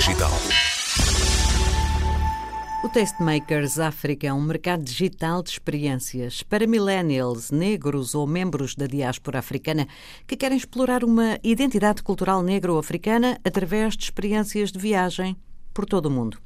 digital. O Tastemakers África é um mercado digital de experiências para millennials, negros ou membros da diáspora africana que querem explorar uma identidade cultural negro-africana através de experiências de viagem por todo o mundo.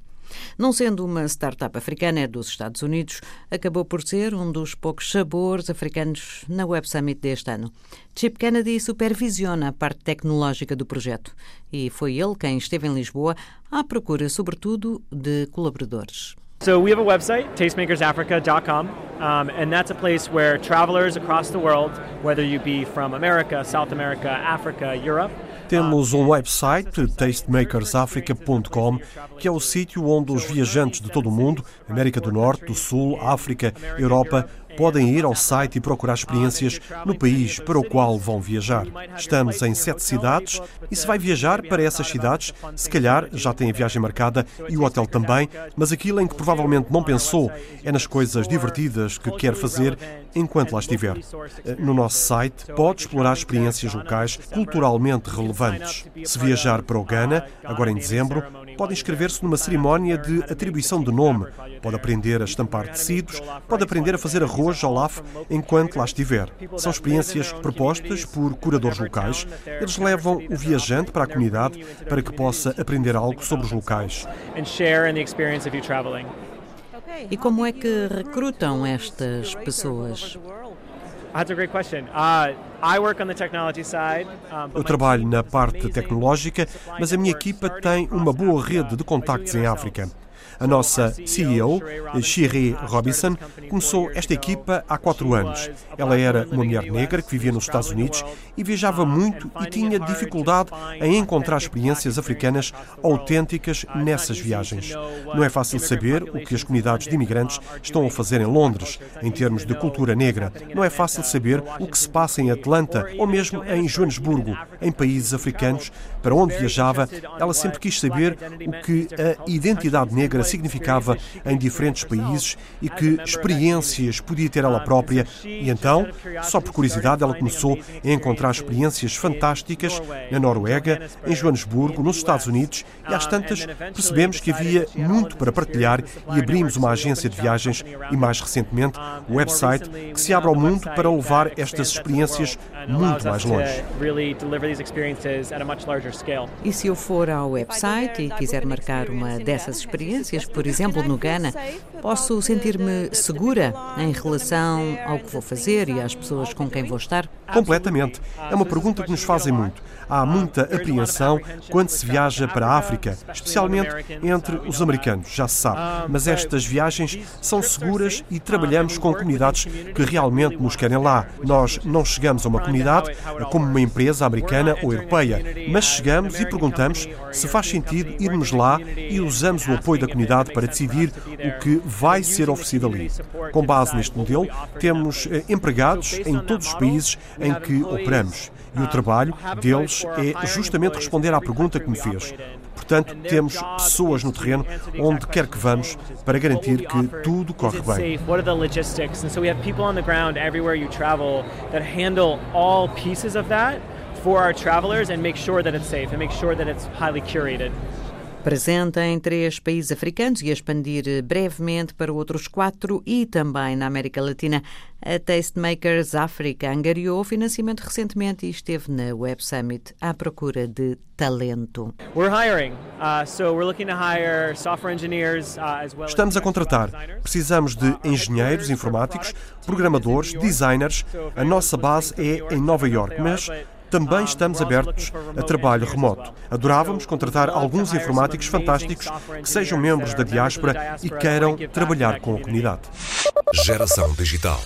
Não sendo uma startup africana dos Estados Unidos, acabou por ser um dos poucos sabores africanos na Web Summit deste ano. Chip Kennedy supervisiona a parte tecnológica do projeto e foi ele quem esteve em Lisboa à procura, sobretudo, de colaboradores. So we have a website, tastemakersafrica.com, um, and that's a place where travelers across the world, whether you be from America, South America, Africa, Europe, temos um website, tastemakersafrica.com, que é o sítio onde os viajantes de todo o mundo, América do Norte, do Sul, África, Europa, podem ir ao site e procurar experiências no país para o qual vão viajar. Estamos em sete cidades e se vai viajar para essas cidades, se calhar já tem a viagem marcada e o hotel também, mas aquilo em que provavelmente não pensou é nas coisas divertidas que quer fazer enquanto lá estiver. No nosso site pode explorar experiências locais culturalmente relevantes. Se viajar para o Ghana, agora em dezembro, pode inscrever-se numa cerimónia de atribuição de nome, pode aprender a estampar tecidos, pode aprender a fazer arroz Olaf enquanto lá estiver. São experiências propostas por curadores locais. Eles levam o viajante para a comunidade para que possa aprender algo sobre os locais. E como é que recrutam estas pessoas? Uh, Eu trabalho na parte tecnológica, mas a minha equipa tem uma boa rede de contactos em África. A nossa CEO, Shiri Robinson, começou esta equipa há quatro anos. Ela era uma mulher negra que vivia nos Estados Unidos e viajava muito e tinha dificuldade em encontrar experiências africanas autênticas nessas viagens. Não é fácil saber o que as comunidades de imigrantes estão a fazer em Londres, em termos de cultura negra. Não é fácil saber o que se passa em Atlanta ou mesmo em Joanesburgo, em países africanos, para onde viajava. Ela sempre quis saber o que a identidade negra significava em diferentes países e que experiências podia ter ela própria. E então, só por curiosidade, ela começou a encontrar experiências fantásticas na Noruega, em Joanesburgo, nos Estados Unidos. E às tantas percebemos que havia muito para partilhar e abrimos uma agência de viagens e mais recentemente o website que se abre ao mundo para levar estas experiências muito mais longe. E se eu for ao website e quiser marcar uma dessas experiências, por exemplo, no Ghana, posso sentir-me segura em relação ao que vou fazer e às pessoas com quem vou estar? Completamente. É uma pergunta que nos fazem muito. Há muita apreensão quando se viaja para a África, especialmente entre os americanos, já se sabe. Mas estas viagens são seguras e trabalhamos com comunidades que realmente nos querem lá. Nós não chegamos a uma comunidade como uma empresa americana ou europeia, mas chegamos e perguntamos se faz sentido irmos lá e usamos o apoio da comunidade para decidir o que vai ser oferecido ali. Com base neste modelo, temos eh, empregados em todos os países em que operamos. E o trabalho deles é justamente responder à pergunta que me fez. Portanto, temos pessoas no terreno onde quer que vamos para garantir que tudo corre bem. for our travelers and make sure that it's safe and make sure that it's highly curated. Presente em três países africanos e a expandir brevemente para outros quatro e também na América Latina, a Tastemakers África angariou financiamento recentemente e esteve na Web Summit à procura de talento. Uh, uh, Estamos a contratar. Precisamos de engenheiros informáticos, programadores, designers. A nossa base é em Nova York, mas também estamos abertos a trabalho remoto. Adorávamos contratar alguns informáticos fantásticos que sejam membros da diáspora e queiram trabalhar com a comunidade. Geração Digital.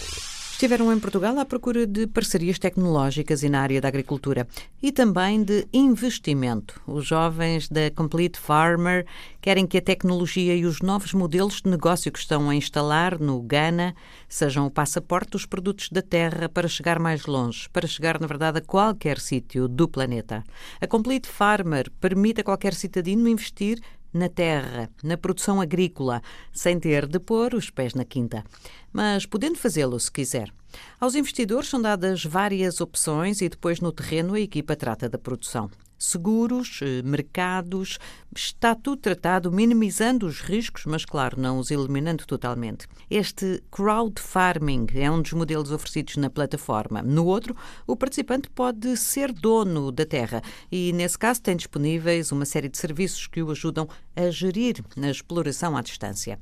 Estiveram em Portugal à procura de parcerias tecnológicas e na área da agricultura e também de investimento. Os jovens da Complete Farmer querem que a tecnologia e os novos modelos de negócio que estão a instalar no Ghana sejam o passaporte dos produtos da terra para chegar mais longe, para chegar, na verdade, a qualquer sítio do planeta. A Complete Farmer permite a qualquer cidadino investir na terra, na produção agrícola, sem ter de pôr os pés na quinta. Mas podendo fazê-lo se quiser. Aos investidores são dadas várias opções e depois no terreno a equipa trata da produção. Seguros, eh, mercados, está tudo tratado minimizando os riscos, mas claro, não os eliminando totalmente. Este crowd farming é um dos modelos oferecidos na plataforma. No outro, o participante pode ser dono da terra e, nesse caso, tem disponíveis uma série de serviços que o ajudam a gerir a exploração à distância.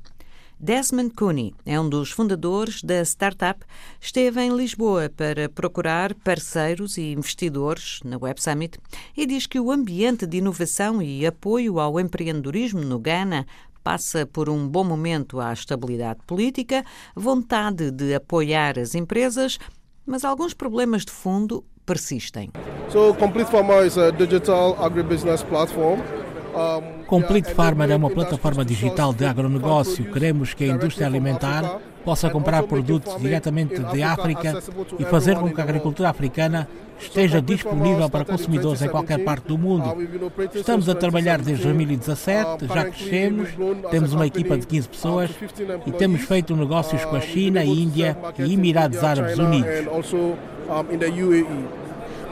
Desmond Cooney é um dos fundadores da startup. Esteve em Lisboa para procurar parceiros e investidores na Web Summit e diz que o ambiente de inovação e apoio ao empreendedorismo no Ghana passa por um bom momento à estabilidade política, vontade de apoiar as empresas, mas alguns problemas de fundo persistem. So, Complete Pharma is a digital agribusiness platform Complete Farmer é uma plataforma digital de agronegócio. Queremos que a indústria alimentar possa comprar produtos diretamente de África e fazer com que a agricultura africana esteja disponível para consumidores em qualquer parte do mundo. Estamos a trabalhar desde 2017, já crescemos, temos uma equipa de 15 pessoas e temos feito negócios com a China, Índia e Emirados Árabes Unidos.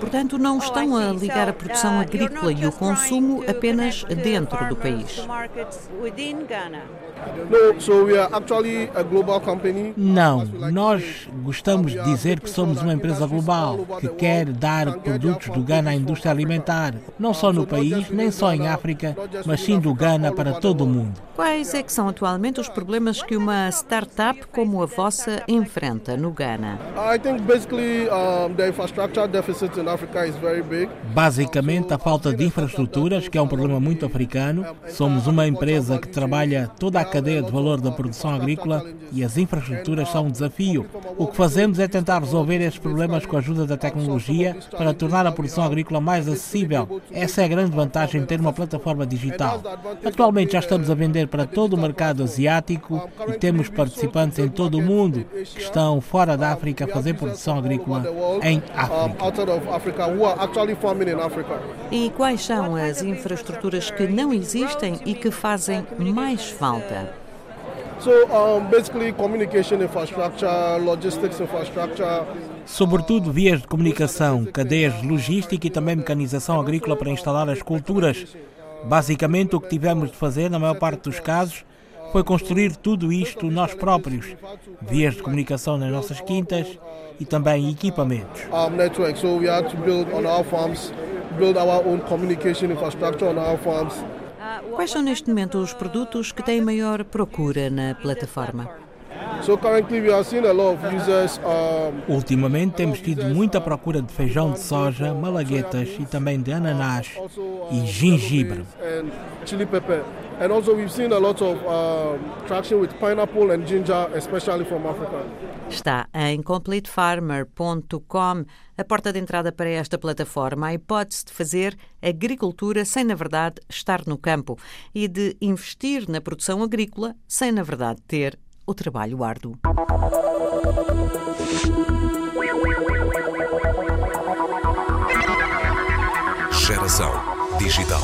Portanto, não estão a ligar a produção agrícola e o consumo apenas dentro do país. Não, nós gostamos de dizer que somos uma empresa global que quer dar produtos do Ghana à indústria alimentar, não só no país, nem só em África, mas sim do Ghana para todo o mundo. Quais é que são atualmente os problemas que uma startup como a vossa enfrenta no Ghana? Basicamente, a falta de infraestruturas, que é um problema muito africano. Somos uma empresa que trabalha toda a cadeia de valor da produção agrícola e as infraestruturas são um desafio. O que fazemos é tentar resolver estes problemas com a ajuda da tecnologia para tornar a produção agrícola mais acessível. Essa é a grande vantagem de ter uma plataforma digital. Atualmente já estamos a vender para todo o mercado asiático e temos participantes em todo o mundo que estão fora da África a fazer produção agrícola em África. E quais são as infraestruturas que não existem e que fazem mais falta? So, um, basically communication infrastructure, logistics infrastructure, sobretudo vias de comunicação, cadeias de logística e também mecanização agrícola para instalar as culturas. Basicamente, o que tivemos de fazer, na maior parte dos casos, foi construir tudo isto nós próprios, vias de comunicação nas nossas quintas e também equipamentos. Quais são neste momento os produtos que têm maior procura na plataforma? Ultimamente temos tido muita procura de feijão de soja, malaguetas e também de ananás e gengibre. And also we've seen a lot of uh, traction with pineapple and ginger, especially from Africa. Está em completefarmer.com a porta de entrada para esta plataforma, a hipótese de fazer agricultura sem, na verdade, estar no campo e de investir na produção agrícola sem, na verdade, ter o trabalho árduo. Geração Digital.